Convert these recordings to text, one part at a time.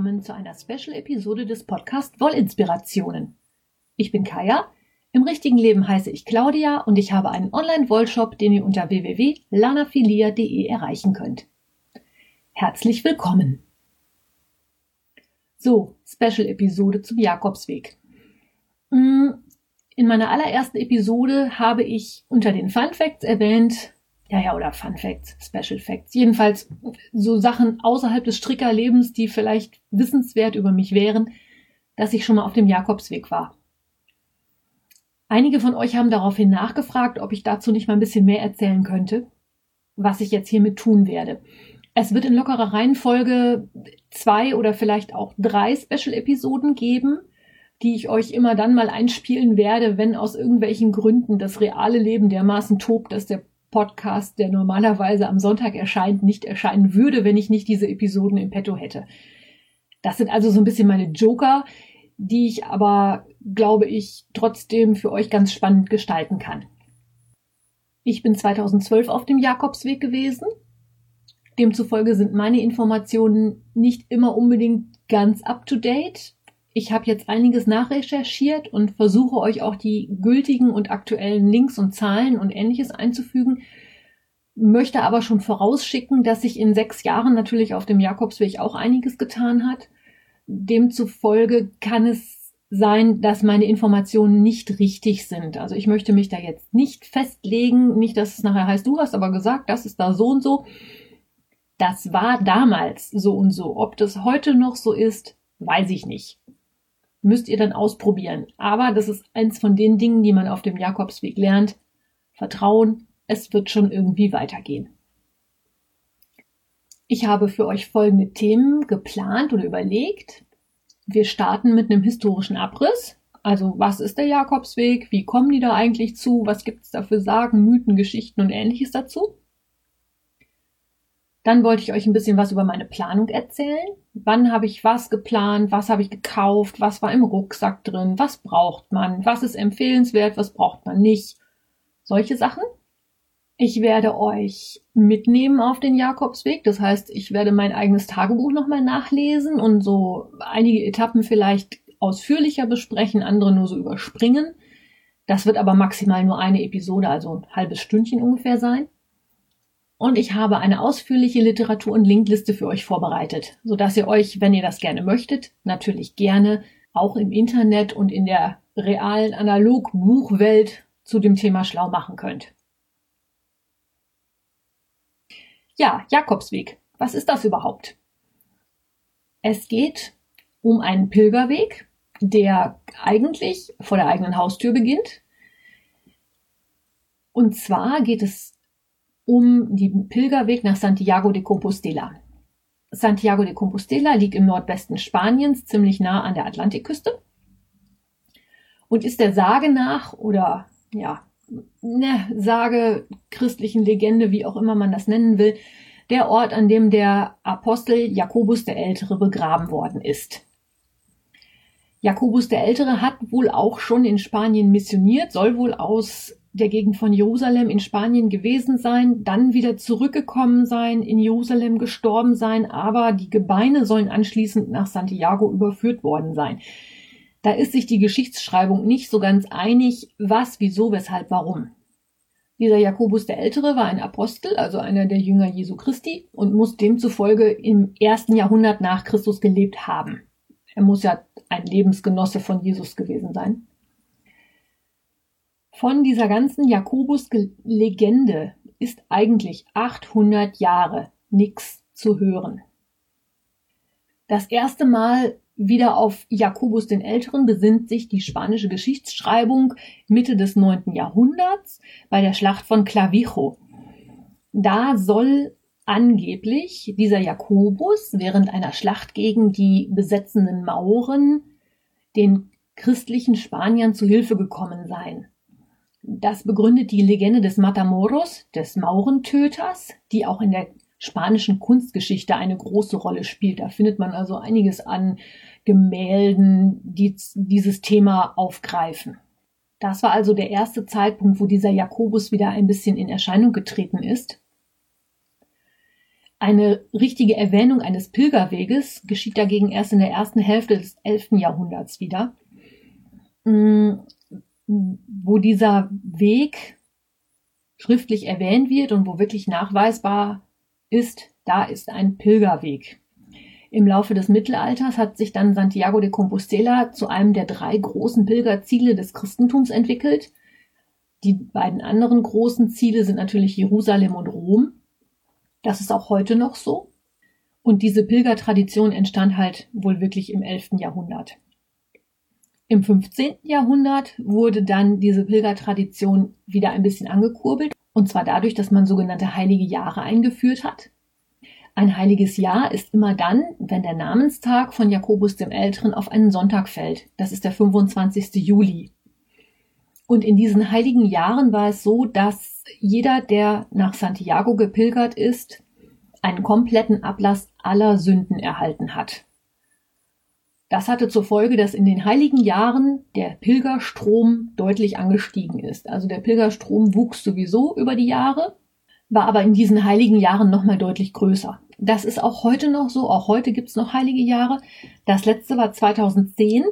Willkommen zu einer Special-Episode des Podcast Wollinspirationen. Ich bin Kaya, im richtigen Leben heiße ich Claudia und ich habe einen Online-Wollshop, den ihr unter www.lanafilia.de erreichen könnt. Herzlich willkommen! So, Special-Episode zum Jakobsweg. Mm, in meiner allerersten Episode habe ich unter den Fun Facts erwähnt, ja, ja, oder Fun Facts, Special Facts. Jedenfalls so Sachen außerhalb des Strickerlebens, die vielleicht wissenswert über mich wären, dass ich schon mal auf dem Jakobsweg war. Einige von euch haben daraufhin nachgefragt, ob ich dazu nicht mal ein bisschen mehr erzählen könnte, was ich jetzt hiermit tun werde. Es wird in lockerer Reihenfolge zwei oder vielleicht auch drei Special-Episoden geben, die ich euch immer dann mal einspielen werde, wenn aus irgendwelchen Gründen das reale Leben dermaßen tobt, dass der Podcast, der normalerweise am Sonntag erscheint, nicht erscheinen würde, wenn ich nicht diese Episoden im Petto hätte. Das sind also so ein bisschen meine Joker, die ich aber, glaube ich, trotzdem für euch ganz spannend gestalten kann. Ich bin 2012 auf dem Jakobsweg gewesen. Demzufolge sind meine Informationen nicht immer unbedingt ganz up-to-date. Ich habe jetzt einiges nachrecherchiert und versuche euch auch die gültigen und aktuellen Links und Zahlen und ähnliches einzufügen, möchte aber schon vorausschicken, dass sich in sechs Jahren natürlich auf dem Jakobsweg auch einiges getan hat. Demzufolge kann es sein, dass meine Informationen nicht richtig sind. Also ich möchte mich da jetzt nicht festlegen, nicht, dass es nachher heißt, du hast aber gesagt, das ist da so und so. Das war damals so und so. Ob das heute noch so ist, weiß ich nicht müsst ihr dann ausprobieren. Aber das ist eins von den Dingen, die man auf dem Jakobsweg lernt. Vertrauen, es wird schon irgendwie weitergehen. Ich habe für euch folgende Themen geplant oder überlegt. Wir starten mit einem historischen Abriss. Also was ist der Jakobsweg? Wie kommen die da eigentlich zu? Was gibt es da für Sagen, Mythen, Geschichten und ähnliches dazu? Dann wollte ich euch ein bisschen was über meine Planung erzählen. Wann habe ich was geplant? Was habe ich gekauft? Was war im Rucksack drin? Was braucht man? Was ist empfehlenswert? Was braucht man nicht? Solche Sachen. Ich werde euch mitnehmen auf den Jakobsweg. Das heißt, ich werde mein eigenes Tagebuch nochmal nachlesen und so einige Etappen vielleicht ausführlicher besprechen, andere nur so überspringen. Das wird aber maximal nur eine Episode, also ein halbes Stündchen ungefähr sein. Und ich habe eine ausführliche Literatur- und Linkliste für euch vorbereitet, sodass ihr euch, wenn ihr das gerne möchtet, natürlich gerne auch im Internet und in der realen Analog-Buchwelt zu dem Thema schlau machen könnt. Ja, Jakobsweg. Was ist das überhaupt? Es geht um einen Pilgerweg, der eigentlich vor der eigenen Haustür beginnt. Und zwar geht es um den Pilgerweg nach Santiago de Compostela. Santiago de Compostela liegt im Nordwesten Spaniens, ziemlich nah an der Atlantikküste und ist der Sage nach oder ja, ne, Sage, christlichen Legende, wie auch immer man das nennen will, der Ort, an dem der Apostel Jakobus der Ältere begraben worden ist. Jakobus der Ältere hat wohl auch schon in Spanien missioniert, soll wohl aus der Gegend von Jerusalem in Spanien gewesen sein, dann wieder zurückgekommen sein, in Jerusalem gestorben sein, aber die Gebeine sollen anschließend nach Santiago überführt worden sein. Da ist sich die Geschichtsschreibung nicht so ganz einig, was, wieso, weshalb, warum. Dieser Jakobus der Ältere war ein Apostel, also einer der Jünger Jesu Christi, und muss demzufolge im ersten Jahrhundert nach Christus gelebt haben. Er muss ja ein Lebensgenosse von Jesus gewesen sein. Von dieser ganzen Jakobus-Legende ist eigentlich 800 Jahre nichts zu hören. Das erste Mal wieder auf Jakobus den Älteren besinnt sich die spanische Geschichtsschreibung Mitte des 9. Jahrhunderts bei der Schlacht von Clavijo. Da soll angeblich dieser Jakobus während einer Schlacht gegen die besetzenden Mauren den christlichen Spaniern zu Hilfe gekommen sein. Das begründet die Legende des Matamoros, des Maurentöters, die auch in der spanischen Kunstgeschichte eine große Rolle spielt. Da findet man also einiges an Gemälden, die dieses Thema aufgreifen. Das war also der erste Zeitpunkt, wo dieser Jakobus wieder ein bisschen in Erscheinung getreten ist. Eine richtige Erwähnung eines Pilgerweges geschieht dagegen erst in der ersten Hälfte des 11. Jahrhunderts wieder, mm, wo dieser Weg schriftlich erwähnt wird und wo wirklich nachweisbar ist, da ist ein Pilgerweg. Im Laufe des Mittelalters hat sich dann Santiago de Compostela zu einem der drei großen Pilgerziele des Christentums entwickelt. Die beiden anderen großen Ziele sind natürlich Jerusalem und Rom. Das ist auch heute noch so. Und diese Pilgertradition entstand halt wohl wirklich im 11. Jahrhundert. Im 15. Jahrhundert wurde dann diese Pilgertradition wieder ein bisschen angekurbelt. Und zwar dadurch, dass man sogenannte heilige Jahre eingeführt hat. Ein heiliges Jahr ist immer dann, wenn der Namenstag von Jakobus dem Älteren auf einen Sonntag fällt. Das ist der 25. Juli. Und in diesen heiligen Jahren war es so, dass jeder, der nach Santiago gepilgert ist, einen kompletten Ablass aller Sünden erhalten hat. Das hatte zur Folge, dass in den heiligen Jahren der Pilgerstrom deutlich angestiegen ist. Also der Pilgerstrom wuchs sowieso über die Jahre, war aber in diesen heiligen Jahren nochmal deutlich größer. Das ist auch heute noch so. Auch heute gibt es noch heilige Jahre. Das letzte war 2010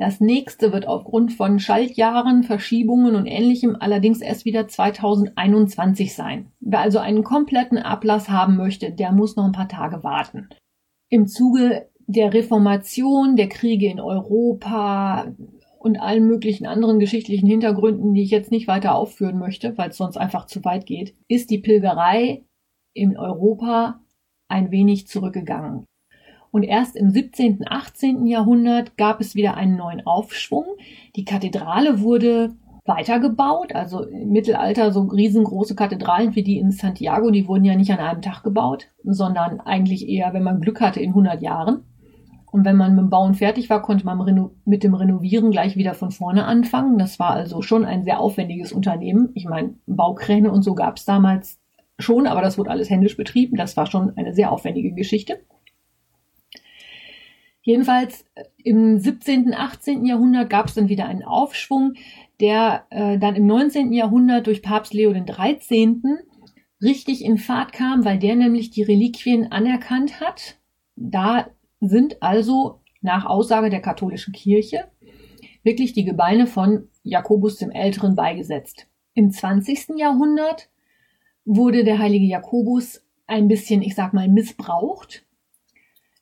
das nächste wird aufgrund von Schaltjahren, Verschiebungen und ähnlichem allerdings erst wieder 2021 sein. Wer also einen kompletten Ablass haben möchte, der muss noch ein paar Tage warten. Im Zuge der Reformation, der Kriege in Europa und allen möglichen anderen geschichtlichen Hintergründen, die ich jetzt nicht weiter aufführen möchte, weil es sonst einfach zu weit geht, ist die Pilgerei in Europa ein wenig zurückgegangen. Und erst im 17., 18. Jahrhundert gab es wieder einen neuen Aufschwung. Die Kathedrale wurde weitergebaut, also im Mittelalter so riesengroße Kathedralen wie die in Santiago, die wurden ja nicht an einem Tag gebaut, sondern eigentlich eher, wenn man Glück hatte, in 100 Jahren. Und wenn man mit dem Bauen fertig war, konnte man mit dem Renovieren gleich wieder von vorne anfangen. Das war also schon ein sehr aufwendiges Unternehmen. Ich meine, Baukräne und so gab es damals schon, aber das wurde alles händisch betrieben. Das war schon eine sehr aufwendige Geschichte. Jedenfalls äh, im 17., 18. Jahrhundert gab es dann wieder einen Aufschwung, der äh, dann im 19. Jahrhundert durch Papst Leo XIII. richtig in Fahrt kam, weil der nämlich die Reliquien anerkannt hat. Da sind also nach Aussage der katholischen Kirche wirklich die Gebeine von Jakobus dem Älteren beigesetzt. Im 20. Jahrhundert wurde der heilige Jakobus ein bisschen, ich sag mal, missbraucht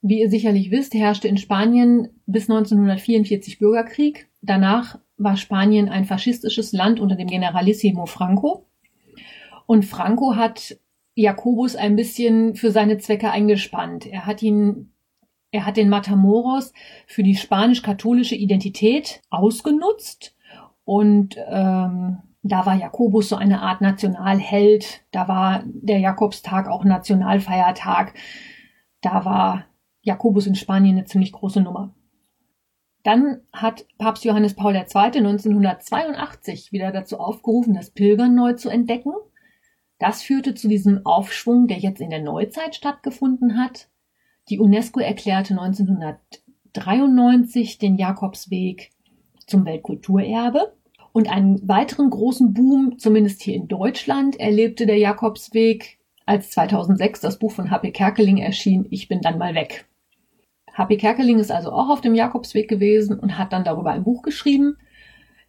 wie ihr sicherlich wisst, herrschte in Spanien bis 1944 Bürgerkrieg. Danach war Spanien ein faschistisches Land unter dem Generalissimo Franco. Und Franco hat Jakobus ein bisschen für seine Zwecke eingespannt. Er hat ihn, er hat den Matamoros für die spanisch-katholische Identität ausgenutzt und ähm, da war Jakobus so eine Art Nationalheld. Da war der Jakobstag auch Nationalfeiertag. Da war Jakobus in Spanien eine ziemlich große Nummer. Dann hat Papst Johannes Paul II. 1982 wieder dazu aufgerufen, das Pilgern neu zu entdecken. Das führte zu diesem Aufschwung, der jetzt in der Neuzeit stattgefunden hat. Die UNESCO erklärte 1993 den Jakobsweg zum Weltkulturerbe. Und einen weiteren großen Boom, zumindest hier in Deutschland, erlebte der Jakobsweg, als 2006 das Buch von H.P. Kerkeling erschien, Ich bin dann mal weg. H.P. Kerkeling ist also auch auf dem Jakobsweg gewesen und hat dann darüber ein Buch geschrieben.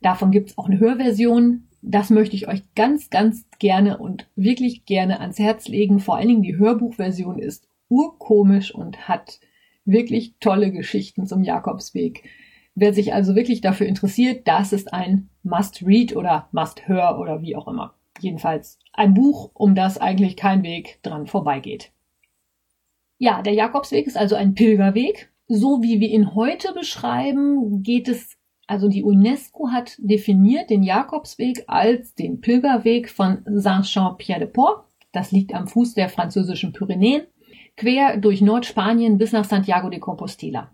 Davon gibt es auch eine Hörversion. Das möchte ich euch ganz, ganz gerne und wirklich gerne ans Herz legen. Vor allen Dingen die Hörbuchversion ist urkomisch und hat wirklich tolle Geschichten zum Jakobsweg. Wer sich also wirklich dafür interessiert, das ist ein Must-Read oder Must-Hör oder wie auch immer. Jedenfalls ein Buch, um das eigentlich kein Weg dran vorbeigeht. Ja, der Jakobsweg ist also ein Pilgerweg. So wie wir ihn heute beschreiben, geht es, also die UNESCO hat definiert den Jakobsweg als den Pilgerweg von Saint-Jean-Pierre-de-Port. Das liegt am Fuß der französischen Pyrenäen, quer durch Nordspanien bis nach Santiago de Compostela.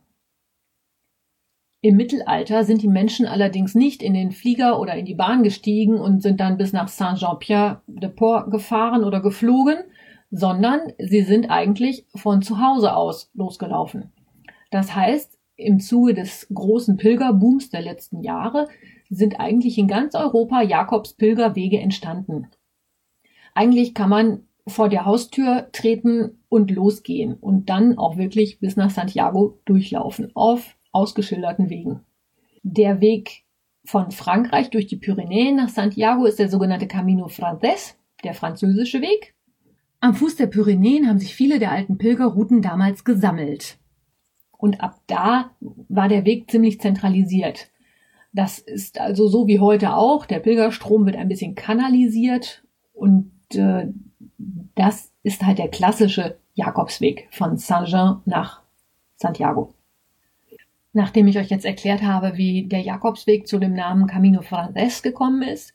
Im Mittelalter sind die Menschen allerdings nicht in den Flieger oder in die Bahn gestiegen und sind dann bis nach Saint-Jean-Pierre-de-Port gefahren oder geflogen, sondern sie sind eigentlich von zu Hause aus losgelaufen. Das heißt, im Zuge des großen Pilgerbooms der letzten Jahre sind eigentlich in ganz Europa Jakobs Pilgerwege entstanden. Eigentlich kann man vor der Haustür treten und losgehen und dann auch wirklich bis nach Santiago durchlaufen auf ausgeschilderten Wegen. Der Weg von Frankreich durch die Pyrenäen nach Santiago ist der sogenannte Camino Frances, der französische Weg. Am Fuß der Pyrenäen haben sich viele der alten Pilgerrouten damals gesammelt. Und ab da war der Weg ziemlich zentralisiert. Das ist also so wie heute auch. Der Pilgerstrom wird ein bisschen kanalisiert und äh, das ist halt der klassische Jakobsweg von Saint-Jean nach Santiago. Nachdem ich euch jetzt erklärt habe, wie der Jakobsweg zu dem Namen Camino Frances gekommen ist,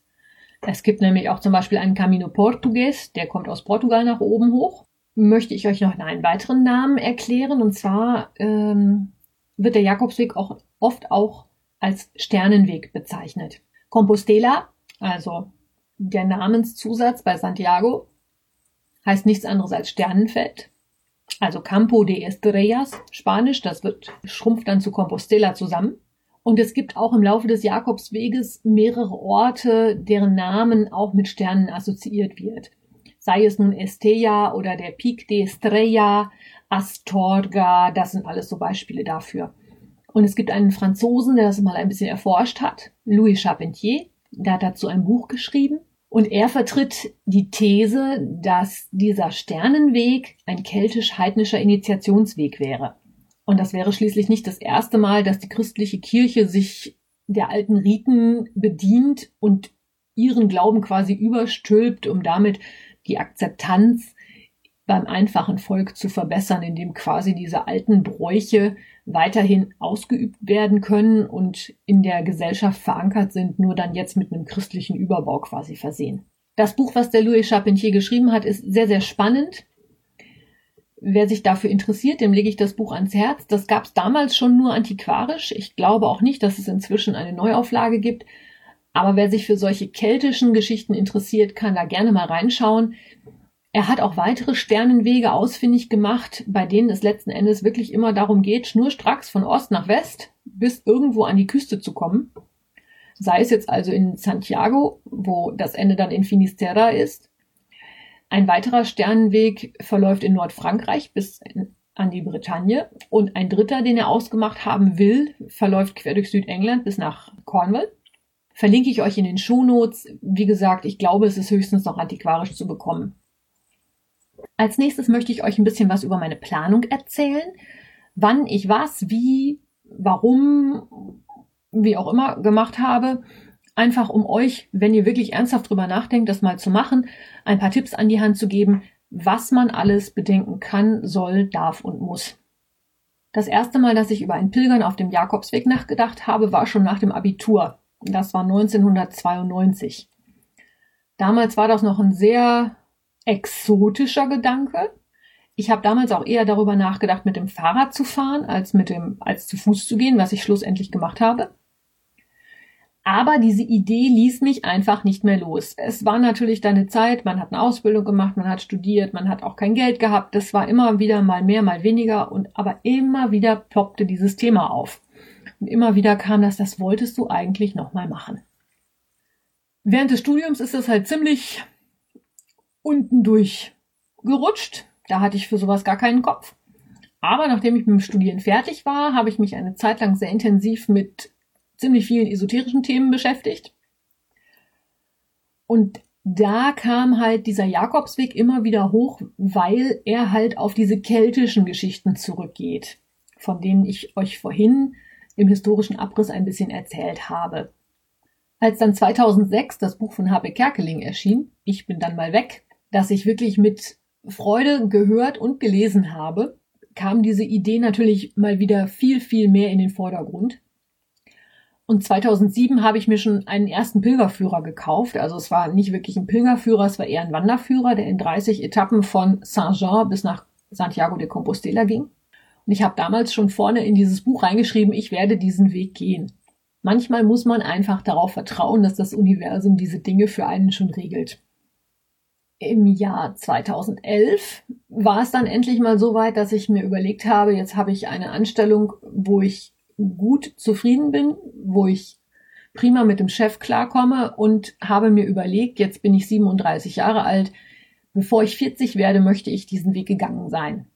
es gibt nämlich auch zum Beispiel einen Camino Portugues, der kommt aus Portugal nach oben hoch, möchte ich euch noch einen weiteren Namen erklären. Und zwar ähm, wird der Jakobsweg auch oft auch als Sternenweg bezeichnet. Compostela, also der Namenszusatz bei Santiago, heißt nichts anderes als Sternenfeld. Also Campo de Estrellas, Spanisch, das wird, schrumpft dann zu Compostela zusammen. Und es gibt auch im Laufe des Jakobsweges mehrere Orte, deren Namen auch mit Sternen assoziiert wird. Sei es nun Estella oder der Pic de Estrella, Astorga, das sind alles so Beispiele dafür. Und es gibt einen Franzosen, der das mal ein bisschen erforscht hat, Louis Charpentier, der hat dazu ein Buch geschrieben. Und er vertritt die These, dass dieser Sternenweg ein keltisch-heidnischer Initiationsweg wäre. Und das wäre schließlich nicht das erste Mal, dass die christliche Kirche sich der alten Riten bedient und ihren Glauben quasi überstülpt, um damit die Akzeptanz beim einfachen Volk zu verbessern, indem quasi diese alten Bräuche weiterhin ausgeübt werden können und in der Gesellschaft verankert sind, nur dann jetzt mit einem christlichen Überbau quasi versehen. Das Buch, was der Louis Charpentier geschrieben hat, ist sehr, sehr spannend. Wer sich dafür interessiert, dem lege ich das Buch ans Herz. Das gab es damals schon nur antiquarisch. Ich glaube auch nicht, dass es inzwischen eine Neuauflage gibt. Aber wer sich für solche keltischen Geschichten interessiert, kann da gerne mal reinschauen. Er hat auch weitere Sternenwege ausfindig gemacht, bei denen es letzten Endes wirklich immer darum geht, schnurstracks von Ost nach West bis irgendwo an die Küste zu kommen. Sei es jetzt also in Santiago, wo das Ende dann in Finisterra ist. Ein weiterer Sternenweg verläuft in Nordfrankreich bis an die Bretagne und ein dritter, den er ausgemacht haben will, verläuft quer durch Südengland bis nach Cornwall. Verlinke ich euch in den Shownotes. Wie gesagt, ich glaube, es ist höchstens noch antiquarisch zu bekommen. Als nächstes möchte ich euch ein bisschen was über meine Planung erzählen, wann ich was, wie, warum, wie auch immer gemacht habe. Einfach um euch, wenn ihr wirklich ernsthaft drüber nachdenkt, das mal zu machen, ein paar Tipps an die Hand zu geben, was man alles bedenken kann, soll, darf und muss. Das erste Mal, dass ich über ein Pilgern auf dem Jakobsweg nachgedacht habe, war schon nach dem Abitur. Das war 1992. Damals war das noch ein sehr exotischer Gedanke. Ich habe damals auch eher darüber nachgedacht, mit dem Fahrrad zu fahren, als mit dem, als zu Fuß zu gehen, was ich schlussendlich gemacht habe. Aber diese Idee ließ mich einfach nicht mehr los. Es war natürlich dann eine Zeit, man hat eine Ausbildung gemacht, man hat studiert, man hat auch kein Geld gehabt. Das war immer wieder mal mehr, mal weniger und aber immer wieder ploppte dieses Thema auf. Und immer wieder kam das, das wolltest du eigentlich nochmal machen. Während des Studiums ist es halt ziemlich unten durchgerutscht. Da hatte ich für sowas gar keinen Kopf. Aber nachdem ich mit dem Studieren fertig war, habe ich mich eine Zeit lang sehr intensiv mit ziemlich vielen esoterischen Themen beschäftigt. Und da kam halt dieser Jakobsweg immer wieder hoch, weil er halt auf diese keltischen Geschichten zurückgeht, von denen ich euch vorhin im historischen Abriss ein bisschen erzählt habe. Als dann 2006 das Buch von Habe Kerkeling erschien, Ich bin dann mal weg, das ich wirklich mit Freude gehört und gelesen habe, kam diese Idee natürlich mal wieder viel, viel mehr in den Vordergrund. Und 2007 habe ich mir schon einen ersten Pilgerführer gekauft. Also es war nicht wirklich ein Pilgerführer, es war eher ein Wanderführer, der in 30 Etappen von Saint-Jean bis nach Santiago de Compostela ging. Und ich habe damals schon vorne in dieses Buch reingeschrieben, ich werde diesen Weg gehen. Manchmal muss man einfach darauf vertrauen, dass das Universum diese Dinge für einen schon regelt im Jahr 2011 war es dann endlich mal so weit, dass ich mir überlegt habe, jetzt habe ich eine Anstellung, wo ich gut zufrieden bin, wo ich prima mit dem Chef klarkomme und habe mir überlegt, jetzt bin ich 37 Jahre alt, Bevor ich 40 werde, möchte ich diesen Weg gegangen sein.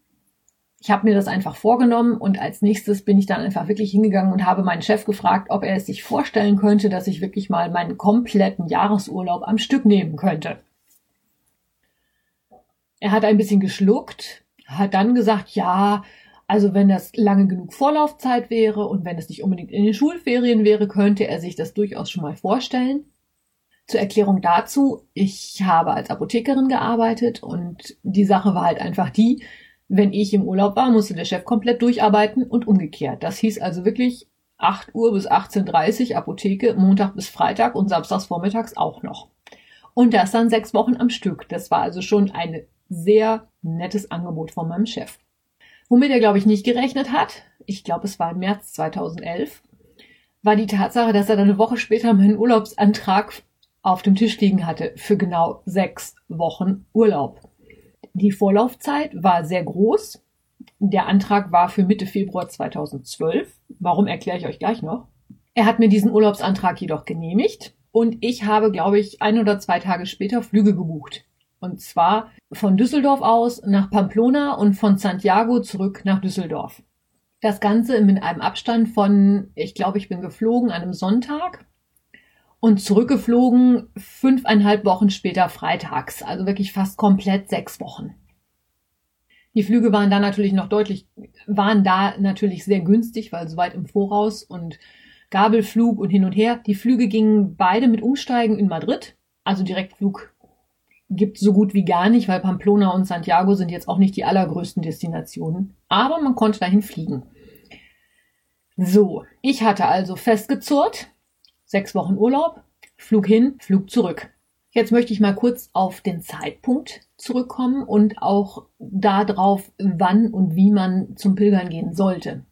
Ich habe mir das einfach vorgenommen und als nächstes bin ich dann einfach wirklich hingegangen und habe meinen Chef gefragt, ob er es sich vorstellen könnte, dass ich wirklich mal meinen kompletten Jahresurlaub am Stück nehmen könnte. Er hat ein bisschen geschluckt, hat dann gesagt, ja, also wenn das lange genug Vorlaufzeit wäre und wenn es nicht unbedingt in den Schulferien wäre, könnte er sich das durchaus schon mal vorstellen. Zur Erklärung dazu, ich habe als Apothekerin gearbeitet und die Sache war halt einfach die, wenn ich im Urlaub war, musste der Chef komplett durcharbeiten und umgekehrt. Das hieß also wirklich 8 Uhr bis 18.30 Uhr Apotheke, Montag bis Freitag und samstags vormittags auch noch. Und das dann sechs Wochen am Stück. Das war also schon ein sehr nettes Angebot von meinem Chef. Womit er, glaube ich, nicht gerechnet hat, ich glaube, es war im März 2011, war die Tatsache, dass er dann eine Woche später meinen Urlaubsantrag auf dem Tisch liegen hatte für genau sechs Wochen Urlaub. Die Vorlaufzeit war sehr groß. Der Antrag war für Mitte Februar 2012. Warum erkläre ich euch gleich noch. Er hat mir diesen Urlaubsantrag jedoch genehmigt und ich habe, glaube ich, ein oder zwei Tage später Flüge gebucht. Und zwar von Düsseldorf aus nach Pamplona und von Santiago zurück nach Düsseldorf. Das Ganze mit einem Abstand von, ich glaube, ich bin geflogen an einem Sonntag und zurückgeflogen fünfeinhalb Wochen später freitags, also wirklich fast komplett sechs Wochen. Die Flüge waren da natürlich noch deutlich, waren da natürlich sehr günstig, weil so weit im Voraus und Gabelflug und hin und her. Die Flüge gingen beide mit Umsteigen in Madrid, also Direktflug gibt so gut wie gar nicht, weil Pamplona und Santiago sind jetzt auch nicht die allergrößten Destinationen, aber man konnte dahin fliegen. So, ich hatte also festgezurrt, sechs Wochen Urlaub, Flug hin, Flug zurück. Jetzt möchte ich mal kurz auf den Zeitpunkt zurückkommen und auch darauf, wann und wie man zum Pilgern gehen sollte.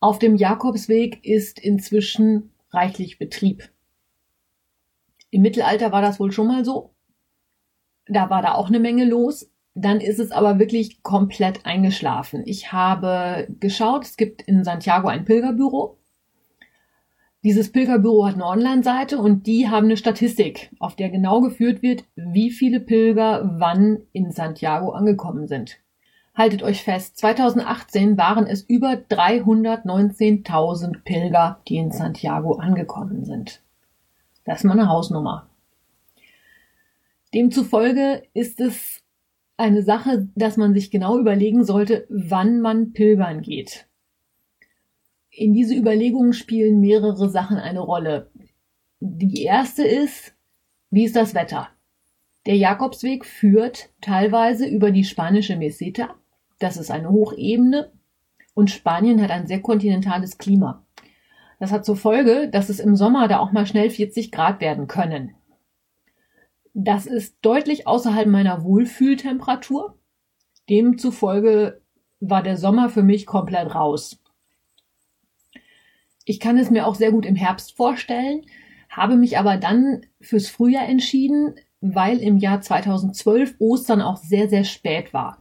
Auf dem Jakobsweg ist inzwischen reichlich Betrieb. Im Mittelalter war das wohl schon mal so. Da war da auch eine Menge los. Dann ist es aber wirklich komplett eingeschlafen. Ich habe geschaut, es gibt in Santiago ein Pilgerbüro. Dieses Pilgerbüro hat eine Online-Seite und die haben eine Statistik, auf der genau geführt wird, wie viele Pilger wann in Santiago angekommen sind. Haltet euch fest, 2018 waren es über 319.000 Pilger, die in Santiago angekommen sind. Das ist mal eine Hausnummer. Demzufolge ist es eine Sache, dass man sich genau überlegen sollte, wann man pilgern geht. In diese Überlegungen spielen mehrere Sachen eine Rolle. Die erste ist, wie ist das Wetter? Der Jakobsweg führt teilweise über die spanische Meseta. Das ist eine Hochebene und Spanien hat ein sehr kontinentales Klima. Das hat zur Folge, dass es im Sommer da auch mal schnell 40 Grad werden können. Das ist deutlich außerhalb meiner Wohlfühltemperatur. Demzufolge war der Sommer für mich komplett raus. Ich kann es mir auch sehr gut im Herbst vorstellen, habe mich aber dann fürs Frühjahr entschieden, weil im Jahr 2012 Ostern auch sehr, sehr spät war.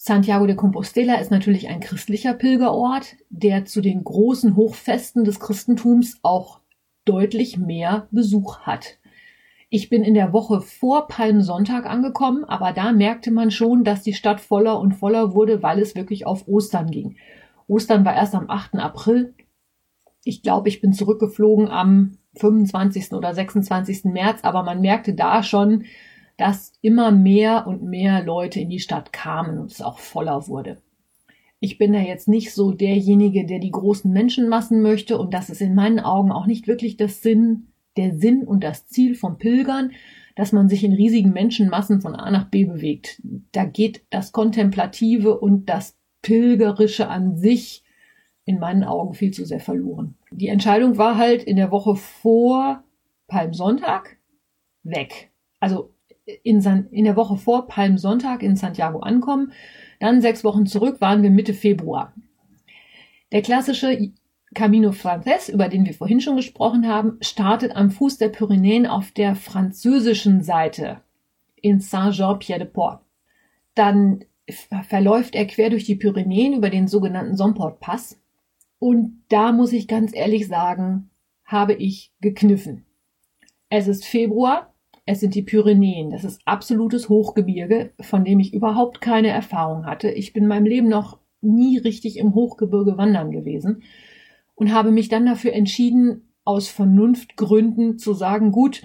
Santiago de Compostela ist natürlich ein christlicher Pilgerort, der zu den großen Hochfesten des Christentums auch deutlich mehr Besuch hat. Ich bin in der Woche vor Palmsonntag angekommen, aber da merkte man schon, dass die Stadt voller und voller wurde, weil es wirklich auf Ostern ging. Ostern war erst am 8. April, ich glaube, ich bin zurückgeflogen am 25. oder 26. März, aber man merkte da schon, dass immer mehr und mehr Leute in die Stadt kamen und es auch voller wurde. Ich bin da jetzt nicht so derjenige, der die großen Menschenmassen möchte und das ist in meinen Augen auch nicht wirklich das Sinn, der Sinn und das Ziel vom Pilgern, dass man sich in riesigen Menschenmassen von A nach B bewegt. Da geht das Kontemplative und das Pilgerische an sich in meinen Augen viel zu sehr verloren. Die Entscheidung war halt in der Woche vor Palmsonntag weg. Also in, San, in der Woche vor Palmsonntag in Santiago ankommen. Dann sechs Wochen zurück waren wir Mitte Februar. Der klassische Camino Frances, über den wir vorhin schon gesprochen haben, startet am Fuß der Pyrenäen auf der französischen Seite in Saint-Jean-Pied-de-Port. Dann verläuft er quer durch die Pyrenäen über den sogenannten Somport-Pass und da muss ich ganz ehrlich sagen, habe ich gekniffen. Es ist Februar, Es sind die Pyrenäen. Das ist absolutes Hochgebirge, von dem ich überhaupt keine Erfahrung hatte. Ich bin in meinem Leben noch nie richtig im Hochgebirge wandern gewesen und habe mich dann dafür entschieden, aus Vernunftgründen zu sagen, gut,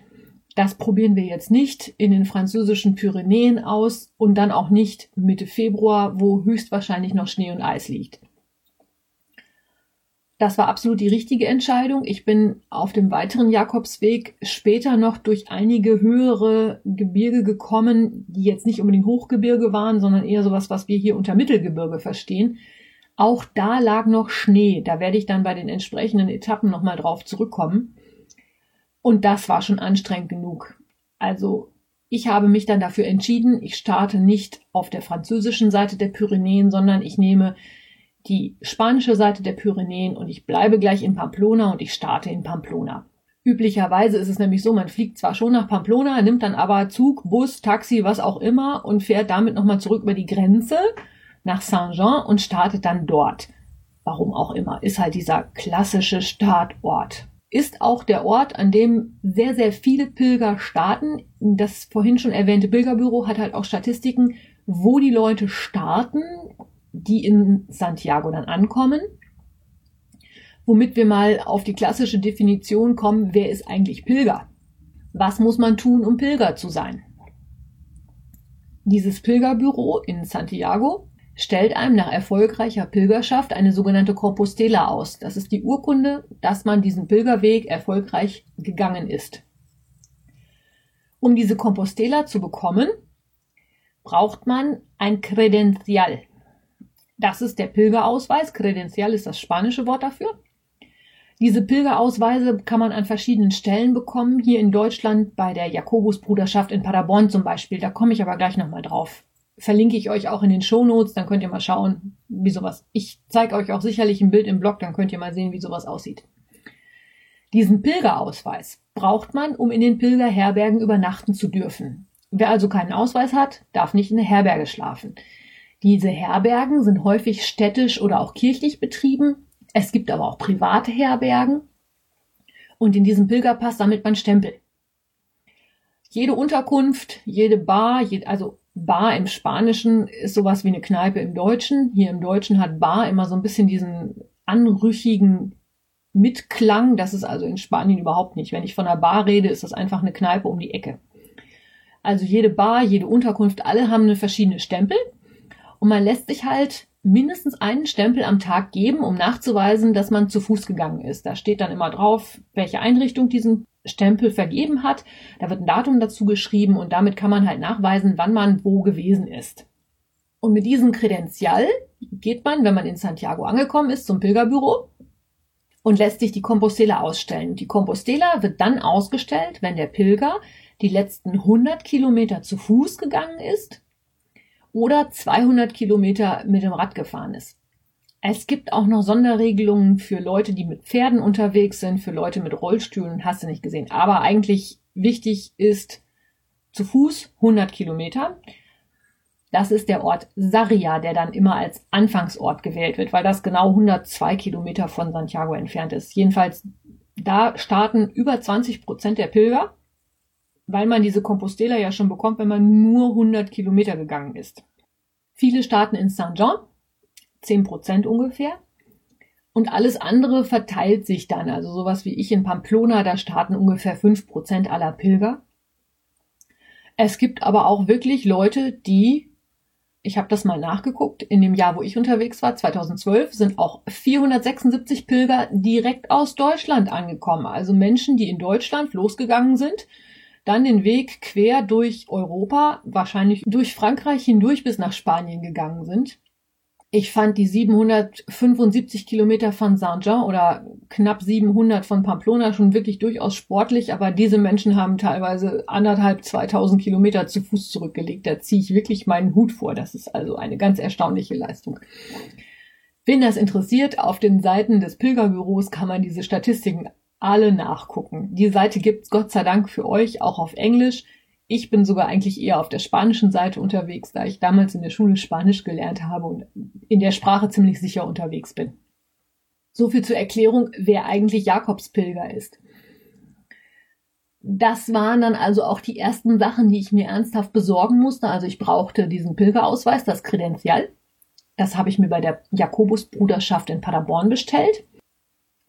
das probieren wir jetzt nicht in den französischen Pyrenäen aus und dann auch nicht Mitte Februar, wo höchstwahrscheinlich noch Schnee und Eis liegt. Das war absolut die richtige Entscheidung. Ich bin auf dem weiteren Jakobsweg später noch durch einige höhere Gebirge gekommen, die jetzt nicht unbedingt Hochgebirge waren, sondern eher sowas, was wir hier unter Mittelgebirge verstehen. Auch da lag noch Schnee. Da werde ich dann bei den entsprechenden Etappen nochmal drauf zurückkommen. Und das war schon anstrengend genug. Also ich habe mich dann dafür entschieden, ich starte nicht auf der französischen Seite der Pyrenäen, sondern ich nehme die spanische Seite der Pyrenäen und ich bleibe gleich in Pamplona und ich starte in Pamplona. Üblicherweise ist es nämlich so, man fliegt zwar schon nach Pamplona, nimmt dann aber Zug, Bus, Taxi, was auch immer und fährt damit nochmal zurück über die Grenze nach Saint-Jean und startet dann dort. Warum auch immer, ist halt dieser klassische Startort. Ist auch der Ort, an dem sehr, sehr viele Pilger starten. Das vorhin schon erwähnte Pilgerbüro hat halt auch Statistiken, wo die Leute starten die in Santiago dann ankommen. Womit wir mal auf die klassische Definition kommen, wer ist eigentlich Pilger? Was muss man tun, um Pilger zu sein? Dieses Pilgerbüro in Santiago stellt einem nach erfolgreicher Pilgerschaft eine sogenannte Compostela aus. Das ist die Urkunde, dass man diesen Pilgerweg erfolgreich gegangen ist. Um diese Compostela zu bekommen, braucht man ein Credencial. Das ist der Pilgerausweis. Credencial ist das spanische Wort dafür. Diese Pilgerausweise kann man an verschiedenen Stellen bekommen. Hier in Deutschland bei der Jakobusbruderschaft in Paderborn zum Beispiel. Da komme ich aber gleich nochmal drauf. Verlinke ich euch auch in den Shownotes, dann könnt ihr mal schauen, wie sowas. Ich zeige euch auch sicherlich ein Bild im Blog, dann könnt ihr mal sehen, wie sowas aussieht. Diesen Pilgerausweis braucht man, um in den Pilgerherbergen übernachten zu dürfen. Wer also keinen Ausweis hat, darf nicht in der Herberge schlafen. Diese Herbergen sind häufig städtisch oder auch kirchlich betrieben. Es gibt aber auch private Herbergen. Und in diesem Pilgerpass sammelt man Stempel. Jede Unterkunft, jede Bar, also Bar im Spanischen ist sowas wie eine Kneipe im Deutschen. Hier im Deutschen hat Bar immer so ein bisschen diesen anrüchigen Mitklang. Das ist also in Spanien überhaupt nicht. Wenn ich von einer Bar rede, ist das einfach eine Kneipe um die Ecke. Also jede Bar, jede Unterkunft, alle haben eine verschiedene Stempel. Und man lässt sich halt mindestens einen Stempel am Tag geben, um nachzuweisen, dass man zu Fuß gegangen ist. Da steht dann immer drauf, welche Einrichtung diesen Stempel vergeben hat. Da wird ein Datum dazu geschrieben und damit kann man halt nachweisen, wann man wo gewesen ist. Und mit diesem Kredenzial geht man, wenn man in Santiago angekommen ist, zum Pilgerbüro und lässt sich die Compostela ausstellen. Die Compostela wird dann ausgestellt, wenn der Pilger die letzten 100 Kilometer zu Fuß gegangen ist oder 200 Kilometer mit dem Rad gefahren ist. Es gibt auch noch Sonderregelungen für Leute, die mit Pferden unterwegs sind, für Leute mit Rollstühlen, hast du nicht gesehen. Aber eigentlich wichtig ist zu Fuß 100 Kilometer. Das ist der Ort Sarria, der dann immer als Anfangsort gewählt wird, weil das genau 102 Kilometer von Santiago entfernt ist. Jedenfalls, da starten über 20 Prozent der Pilger weil man diese Compostela ja schon bekommt, wenn man nur 100 Kilometer gegangen ist. Viele starten in Saint-Jean, 10 Prozent ungefähr. Und alles andere verteilt sich dann. Also sowas wie ich in Pamplona, da starten ungefähr 5 Prozent aller Pilger. Es gibt aber auch wirklich Leute, die, ich habe das mal nachgeguckt, in dem Jahr, wo ich unterwegs war, 2012, sind auch 476 Pilger direkt aus Deutschland angekommen. Also Menschen, die in Deutschland losgegangen sind, dann den Weg quer durch Europa, wahrscheinlich durch Frankreich hindurch bis nach Spanien gegangen sind. Ich fand die 775 Kilometer von Saint-Jean oder knapp 700 von Pamplona schon wirklich durchaus sportlich, aber diese Menschen haben teilweise anderthalb, 2000 Kilometer zu Fuß zurückgelegt. Da ziehe ich wirklich meinen Hut vor. Das ist also eine ganz erstaunliche Leistung. Wen das interessiert, auf den Seiten des Pilgerbüros kann man diese Statistiken alle nachgucken. Die Seite gibt's Gott sei Dank für euch auch auf Englisch. Ich bin sogar eigentlich eher auf der spanischen Seite unterwegs, da ich damals in der Schule Spanisch gelernt habe und in der Sprache ziemlich sicher unterwegs bin. So viel zur Erklärung, wer eigentlich Jakobspilger ist. das waren dann also auch die ersten Sachen, die ich mir ernsthaft besorgen musste. Also ich brauchte diesen Pilgerausweis, das Kredenzial. Das habe ich mir bei der Jakobusbruderschaft in Paderborn bestellt.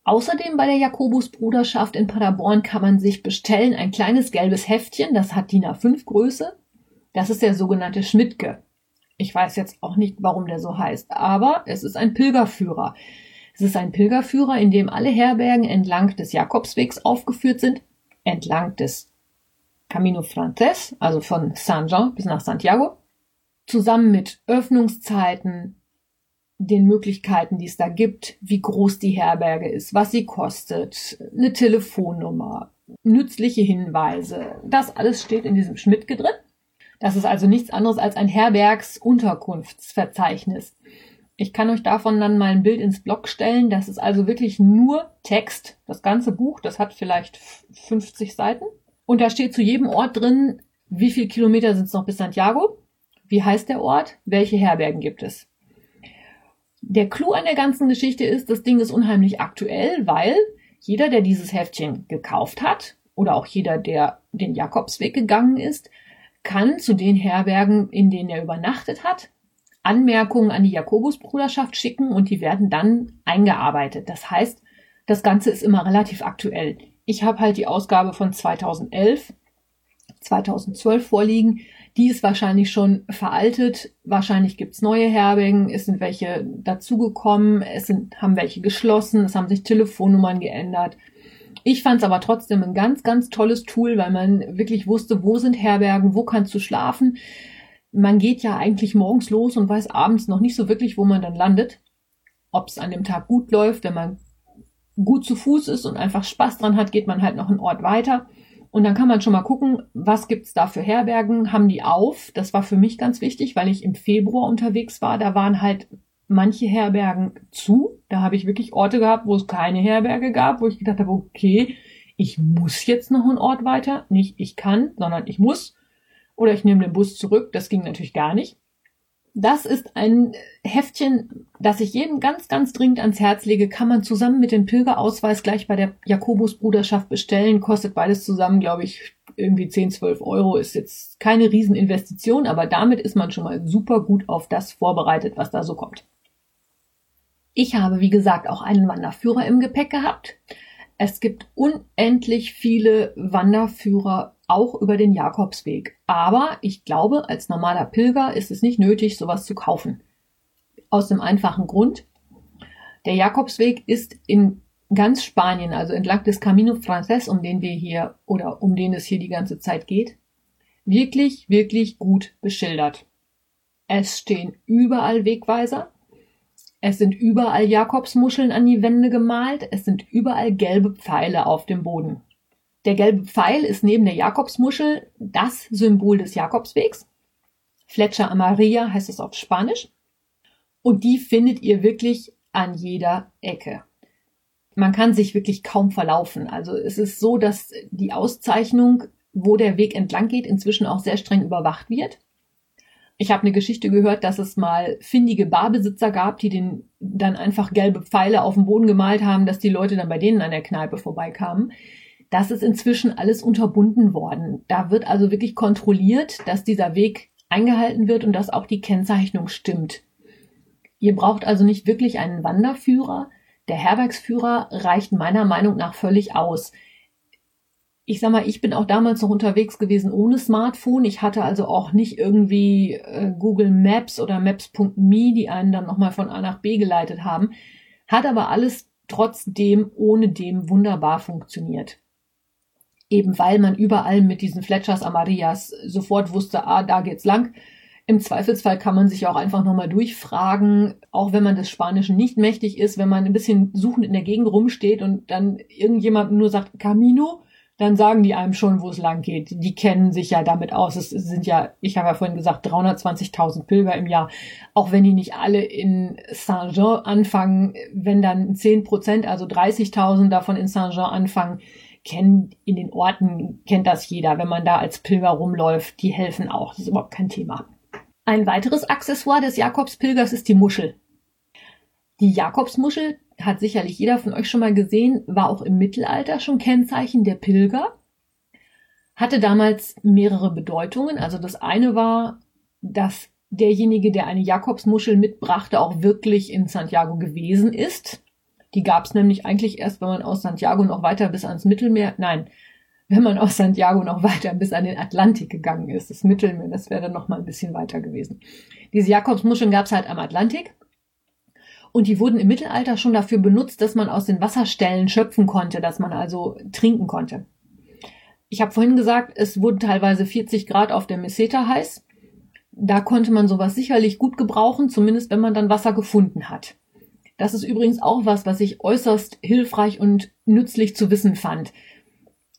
Außerdem bei der Jakobusbruderschaft in Paderborn kann man sich bestellen ein kleines gelbes Heftchen, das hat DIN A5 Größe. Das ist der sogenannte Schmidtke. Ich weiß jetzt auch nicht, warum der so heißt, aber es ist ein Pilgerführer. Es ist ein Pilgerführer, in dem alle Herbergen entlang des Jakobswegs aufgeführt sind, entlang des Camino Frances, also von Saint-Jean bis nach Santiago, zusammen mit Öffnungszeiten, den Möglichkeiten, die es da gibt, wie groß die Herberge ist, was sie kostet, eine Telefonnummer, nützliche Hinweise. Das alles steht in diesem Schmidtke drin. Das ist also nichts anderes als ein Herbergsunterkunftsverzeichnis. Ich kann euch davon dann mal ein Bild ins Blog stellen. Das ist also wirklich nur Text. Das ganze Buch, das hat vielleicht 50 Seiten. Und da steht zu jedem Ort drin, wie viele Kilometer sind es noch bis Santiago? Wie heißt der Ort? Welche Herbergen gibt es? Der Clou an der ganzen Geschichte ist, das Ding ist unheimlich aktuell, weil jeder, der dieses Heftchen gekauft hat oder auch jeder, der den Jakobsweg gegangen ist, kann zu den Herbergen, in denen er übernachtet hat, Anmerkungen an die Jakobusbruderschaft schicken und die werden dann eingearbeitet. Das heißt, das Ganze ist immer relativ aktuell. Ich habe halt die Ausgabe von 2011, 2012 vorliegen. Die ist wahrscheinlich schon veraltet. Wahrscheinlich gibt's neue Herbergen. Es sind welche dazugekommen. Es sind, haben welche geschlossen. Es haben sich Telefonnummern geändert. Ich fand es aber trotzdem ein ganz, ganz tolles Tool, weil man wirklich wusste, wo sind Herbergen, wo kannst du schlafen. Man geht ja eigentlich morgens los und weiß abends noch nicht so wirklich, wo man dann landet. Ob es an dem Tag gut läuft, wenn man gut zu Fuß ist und einfach Spaß dran hat, geht man halt noch einen Ort weiter. Und dann kann man schon mal gucken, was gibt's da für Herbergen, haben die auf? Das war für mich ganz wichtig, weil ich im Februar unterwegs war. Da waren halt manche Herbergen zu. Da habe ich wirklich Orte gehabt, wo es keine Herberge gab, wo ich gedacht habe, okay, ich muss jetzt noch einen Ort weiter. Nicht ich kann, sondern ich muss. Oder ich nehme den Bus zurück. Das ging natürlich gar nicht. Das ist ein Heftchen, das ich jedem ganz, ganz dringend ans Herz lege. Kann man zusammen mit dem Pilgerausweis gleich bei der Jakobusbruderschaft bestellen. Kostet beides zusammen, glaube ich, irgendwie 10, 12 Euro. Ist jetzt keine Rieseninvestition, aber damit ist man schon mal super gut auf das vorbereitet, was da so kommt. Ich habe, wie gesagt, auch einen Wanderführer im Gepäck gehabt. Es gibt unendlich viele Wanderführer auch über den Jakobsweg. Aber ich glaube, als normaler Pilger ist es nicht nötig, sowas zu kaufen. Aus dem einfachen Grund, der Jakobsweg ist in ganz Spanien, also entlang des Camino Frances, um den wir hier oder um den es hier die ganze Zeit geht, wirklich, wirklich gut beschildert. Es stehen überall Wegweiser. Es sind überall Jakobsmuscheln an die Wände gemalt. Es sind überall gelbe Pfeile auf dem Boden. Der gelbe Pfeil ist neben der Jakobsmuschel das Symbol des Jakobswegs. Fletcher Amarilla heißt es auf Spanisch. Und die findet ihr wirklich an jeder Ecke. Man kann sich wirklich kaum verlaufen. Also es ist so, dass die Auszeichnung, wo der Weg entlang geht, inzwischen auch sehr streng überwacht wird. Ich habe eine Geschichte gehört, dass es mal findige Barbesitzer gab, die den dann einfach gelbe Pfeile auf den Boden gemalt haben, dass die Leute dann bei denen an der Kneipe vorbeikamen. Das ist inzwischen alles unterbunden worden. Da wird also wirklich kontrolliert, dass dieser Weg eingehalten wird und dass auch die Kennzeichnung stimmt. Ihr braucht also nicht wirklich einen Wanderführer. Der Herbergsführer reicht meiner Meinung nach völlig aus ich sag mal, ich bin auch damals noch unterwegs gewesen ohne Smartphone. Ich hatte also auch nicht irgendwie äh, Google Maps oder Maps.me, die einen dann nochmal von A nach B geleitet haben. Hat aber alles trotzdem ohne dem wunderbar funktioniert. Eben weil man überall mit diesen Fletchers Amarillas sofort wusste, ah, da geht's lang. Im Zweifelsfall kann man sich auch einfach nochmal durchfragen, auch wenn man des Spanischen nicht mächtig ist, wenn man ein bisschen suchend in der Gegend rumsteht und dann irgendjemand nur sagt Camino, dann sagen die einem schon, wo es lang geht. Die kennen sich ja damit aus. Es sind ja, ich habe ja vorhin gesagt, 320.000 Pilger im Jahr. Auch wenn die nicht alle in Saint-Jean anfangen, wenn dann 10 Prozent, also 30.000 davon in Saint-Jean anfangen, kennen in den Orten, kennt das jeder. Wenn man da als Pilger rumläuft, die helfen auch. Das ist überhaupt kein Thema. Ein weiteres Accessoire des Jakobspilgers ist die Muschel. Die Jakobsmuschel hat sicherlich jeder von euch schon mal gesehen, war auch im Mittelalter schon Kennzeichen der Pilger. hatte damals mehrere Bedeutungen. Also das eine war, dass derjenige, der eine Jakobsmuschel mitbrachte, auch wirklich in Santiago gewesen ist. Die gab es nämlich eigentlich erst, wenn man aus Santiago noch weiter bis ans Mittelmeer, nein, wenn man aus Santiago noch weiter bis an den Atlantik gegangen ist. Das Mittelmeer, das wäre dann noch mal ein bisschen weiter gewesen. Diese Jakobsmuscheln gab es halt am Atlantik. Und die wurden im Mittelalter schon dafür benutzt, dass man aus den Wasserstellen schöpfen konnte, dass man also trinken konnte. Ich habe vorhin gesagt, es wurden teilweise 40 Grad auf der Meseta heiß. Da konnte man sowas sicherlich gut gebrauchen, zumindest wenn man dann Wasser gefunden hat. Das ist übrigens auch was, was ich äußerst hilfreich und nützlich zu wissen fand.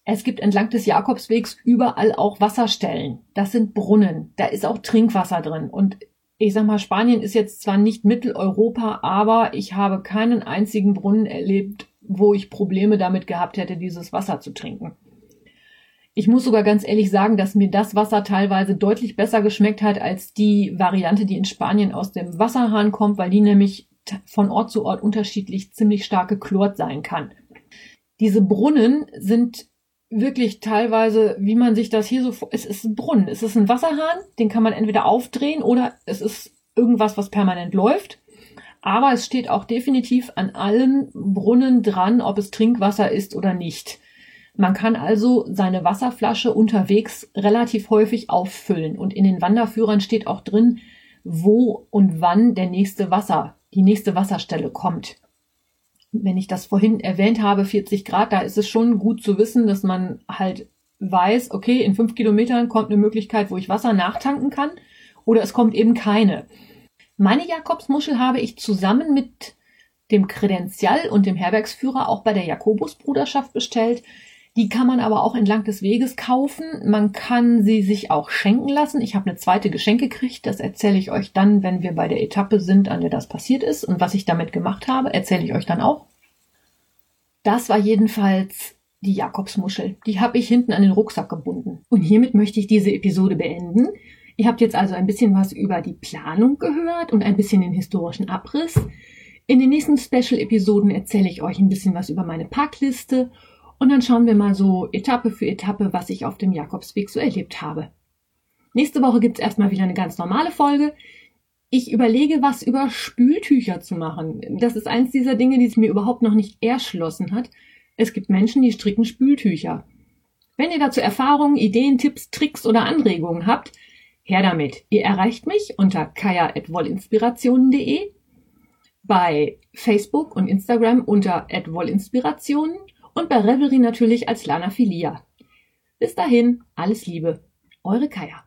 Es gibt entlang des Jakobswegs überall auch Wasserstellen. Das sind Brunnen. Da ist auch Trinkwasser drin. Und ich sag mal, Spanien ist jetzt zwar nicht Mitteleuropa, aber ich habe keinen einzigen Brunnen erlebt, wo ich Probleme damit gehabt hätte, dieses Wasser zu trinken. Ich muss sogar ganz ehrlich sagen, dass mir das Wasser teilweise deutlich besser geschmeckt hat als die Variante, die in Spanien aus dem Wasserhahn kommt, weil die nämlich von Ort zu Ort unterschiedlich ziemlich stark geklort sein kann. Diese Brunnen sind wirklich teilweise, wie man sich das hier so, es ist ein Brunnen, es ist ein Wasserhahn, den kann man entweder aufdrehen oder es ist irgendwas, was permanent läuft. Aber es steht auch definitiv an allen Brunnen dran, ob es Trinkwasser ist oder nicht. Man kann also seine Wasserflasche unterwegs relativ häufig auffüllen und in den Wanderführern steht auch drin, wo und wann der nächste Wasser, die nächste Wasserstelle kommt. Wenn ich das vorhin erwähnt habe, 40 Grad, da ist es schon gut zu wissen, dass man halt weiß, okay, in fünf Kilometern kommt eine Möglichkeit, wo ich Wasser nachtanken kann oder es kommt eben keine. Meine Jakobsmuschel habe ich zusammen mit dem Kredenzial und dem Herbergsführer auch bei der Jakobusbruderschaft bestellt. Die kann man aber auch entlang des Weges kaufen. Man kann sie sich auch schenken lassen. Ich habe eine zweite Geschenk gekriegt. Das erzähle ich euch dann, wenn wir bei der Etappe sind, an der das passiert ist. Und was ich damit gemacht habe, erzähle ich euch dann auch. Das war jedenfalls die Jakobsmuschel. Die habe ich hinten an den Rucksack gebunden. Und hiermit möchte ich diese Episode beenden. Ihr habt jetzt also ein bisschen was über die Planung gehört und ein bisschen den historischen Abriss. In den nächsten Special-Episoden erzähle ich euch ein bisschen was über meine Packliste und dann schauen wir mal so Etappe für Etappe, was ich auf dem Jakobsweg so erlebt habe. Nächste Woche gibt's erstmal wieder eine ganz normale Folge. Ich überlege, was über Spültücher zu machen. Das ist eins dieser Dinge, die es mir überhaupt noch nicht erschlossen hat. Es gibt Menschen, die stricken Spültücher. Wenn ihr dazu Erfahrungen, Ideen, Tipps, Tricks oder Anregungen habt, her damit. Ihr erreicht mich unter kaya.wollinspirationen.de, bei Facebook und Instagram unter wollinspirationen und bei Revelry natürlich als Lana Filia. Bis dahin, alles Liebe, eure Kaya.